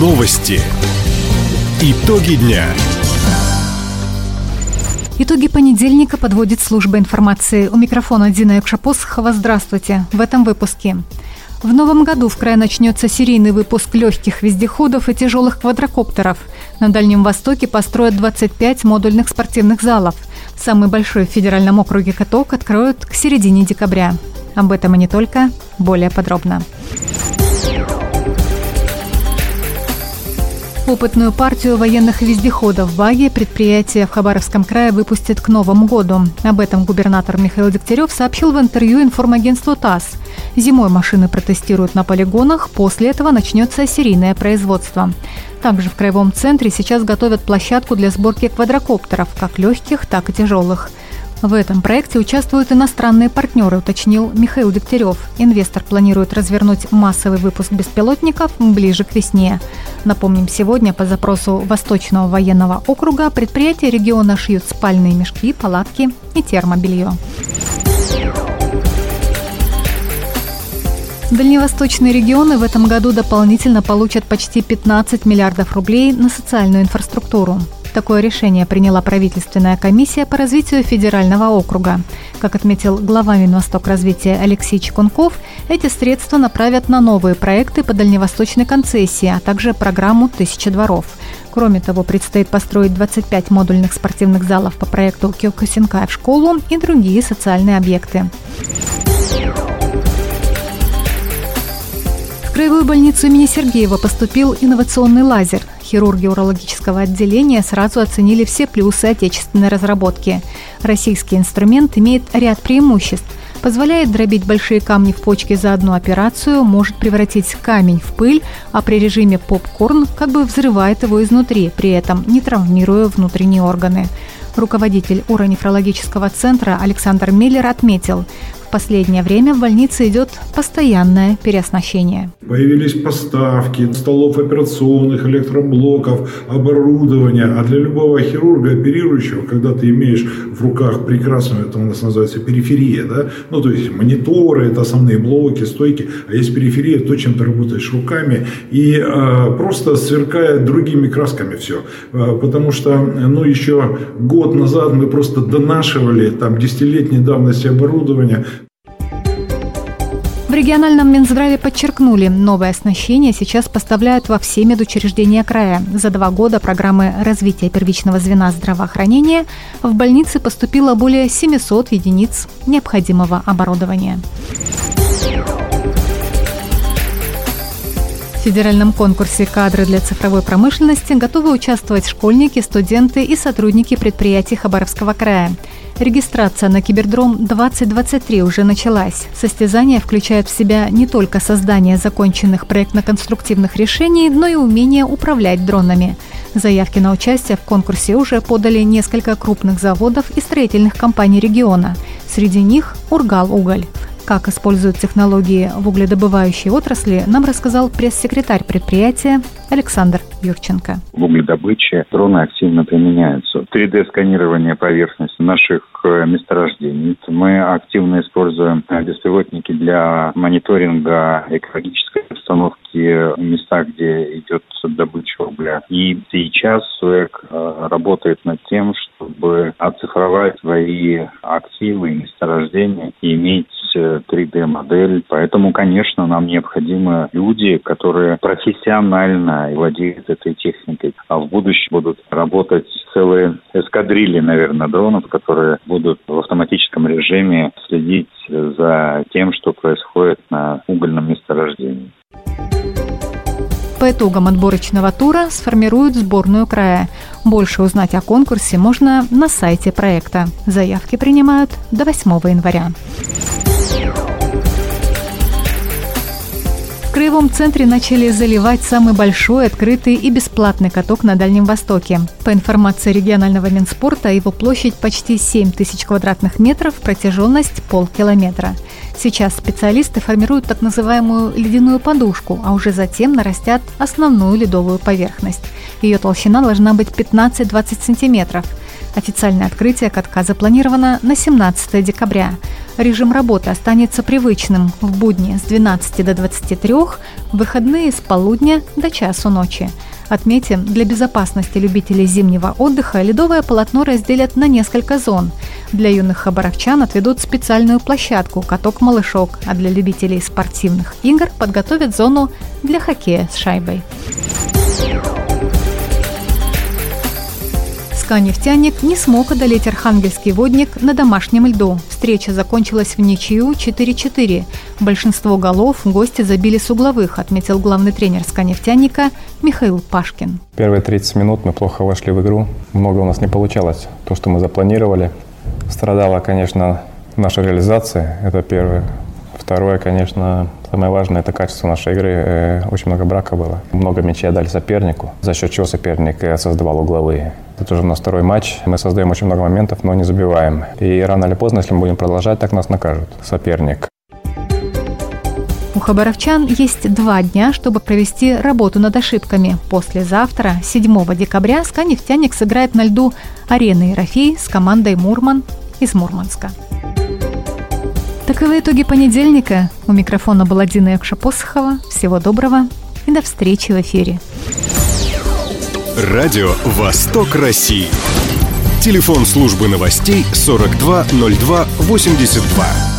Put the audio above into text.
Новости. Итоги дня. Итоги понедельника подводит служба информации. У микрофона Дина Якшапосхова. Здравствуйте. В этом выпуске. В новом году в крае начнется серийный выпуск легких вездеходов и тяжелых квадрокоптеров. На Дальнем Востоке построят 25 модульных спортивных залов. Самый большой в федеральном округе каток откроют к середине декабря. Об этом и не только. Более подробно. Опытную партию военных вездеходов «Баги» предприятие в Хабаровском крае выпустит к Новому году. Об этом губернатор Михаил Дегтярев сообщил в интервью информагентству ТАСС. Зимой машины протестируют на полигонах, после этого начнется серийное производство. Также в Краевом центре сейчас готовят площадку для сборки квадрокоптеров, как легких, так и тяжелых. В этом проекте участвуют иностранные партнеры, уточнил Михаил Дегтярев. Инвестор планирует развернуть массовый выпуск беспилотников ближе к весне. Напомним, сегодня по запросу Восточного военного округа предприятия региона шьют спальные мешки, палатки и термобелье. Дальневосточные регионы в этом году дополнительно получат почти 15 миллиардов рублей на социальную инфраструктуру. Такое решение приняла правительственная комиссия по развитию федерального округа. Как отметил глава Минвосток развития Алексей Чекунков, эти средства направят на новые проекты по дальневосточной концессии, а также программу «Тысяча дворов». Кроме того, предстоит построить 25 модульных спортивных залов по проекту Киокусинкай в школу и другие социальные объекты. В краевую больницу имени Сергеева поступил инновационный лазер – хирурги урологического отделения сразу оценили все плюсы отечественной разработки. Российский инструмент имеет ряд преимуществ – позволяет дробить большие камни в почке за одну операцию, может превратить камень в пыль, а при режиме попкорн как бы взрывает его изнутри, при этом не травмируя внутренние органы. Руководитель уронефрологического центра Александр Миллер отметил, последнее время в больнице идет постоянное переоснащение. Появились поставки столов операционных, электроблоков, оборудования. А для любого хирурга, оперирующего, когда ты имеешь в руках прекрасную, это у нас называется периферия, да? ну то есть мониторы, это основные блоки, стойки, а есть периферия, то, чем ты работаешь руками, и э, просто сверкает другими красками все. Э, потому что, ну, еще год назад мы просто донашивали там десятилетней давности оборудования, в региональном Минздраве подчеркнули, новое оснащение сейчас поставляют во все медучреждения края. За два года программы развития первичного звена здравоохранения в больницы поступило более 700 единиц необходимого оборудования. В федеральном конкурсе «Кадры для цифровой промышленности» готовы участвовать школьники, студенты и сотрудники предприятий Хабаровского края. Регистрация на Кибердром 2023 уже началась. Состязания включают в себя не только создание законченных проектно-конструктивных решений, но и умение управлять дронами. Заявки на участие в конкурсе уже подали несколько крупных заводов и строительных компаний региона. Среди них «Ургал-Уголь». Как используют технологии в угледобывающей отрасли, нам рассказал пресс-секретарь предприятия Александр Юрченко. В угледобыче дроны активно применяются. 3D-сканирование поверхности наших э, месторождений. Мы активно используем э, беспилотники для мониторинга экологической обстановки в местах, где идет добыча угля. И сейчас СУЭК э, работает над тем, чтобы оцифровать свои активы и месторождения и иметь 3D-модель. Поэтому, конечно, нам необходимы люди, которые профессионально владеют этой техникой. А в будущем будут работать целые эскадрильи, наверное, дронов, которые будут в автоматическом режиме следить за тем, что происходит на угольном месторождении. По итогам отборочного тура сформируют сборную края. Больше узнать о конкурсе можно на сайте проекта. Заявки принимают до 8 января. В Краевом центре начали заливать самый большой, открытый и бесплатный каток на Дальнем Востоке. По информации регионального Минспорта, его площадь почти 7 тысяч квадратных метров, протяженность полкилометра. Сейчас специалисты формируют так называемую ледяную подушку, а уже затем нарастят основную ледовую поверхность. Ее толщина должна быть 15-20 сантиметров. Официальное открытие катка запланировано на 17 декабря. Режим работы останется привычным в будни с 12 до 23, в выходные с полудня до часу ночи. Отметим, для безопасности любителей зимнего отдыха ледовое полотно разделят на несколько зон. Для юных хабаровчан отведут специальную площадку «Каток-малышок», а для любителей спортивных игр подготовят зону для хоккея с шайбой. СКА-нефтяник не смог одолеть архангельский водник на домашнем льду. Встреча закончилась в ничью 4-4. Большинство голов гости забили с угловых, отметил главный тренер СКА-нефтяника Михаил Пашкин. Первые 30 минут мы плохо вошли в игру. Много у нас не получалось. То, что мы запланировали. Страдала, конечно, наша реализация. Это первое. Второе, конечно, самое важное – это качество нашей игры. Э, очень много брака было. Много мячей отдали сопернику, за счет чего соперник э, создавал угловые. Это уже у нас второй матч. Мы создаем очень много моментов, но не забиваем. И рано или поздно, если мы будем продолжать, так нас накажут соперник. У хабаровчан есть два дня, чтобы провести работу над ошибками. Послезавтра, 7 декабря, «Сканефтяник» сыграет на льду арены Ерофей с командой «Мурман» из Мурманска. Таковы итоги понедельника. У микрофона была Дина Якша-Посохова. Всего доброго и до встречи в эфире. Радио «Восток России». Телефон службы новостей 420282.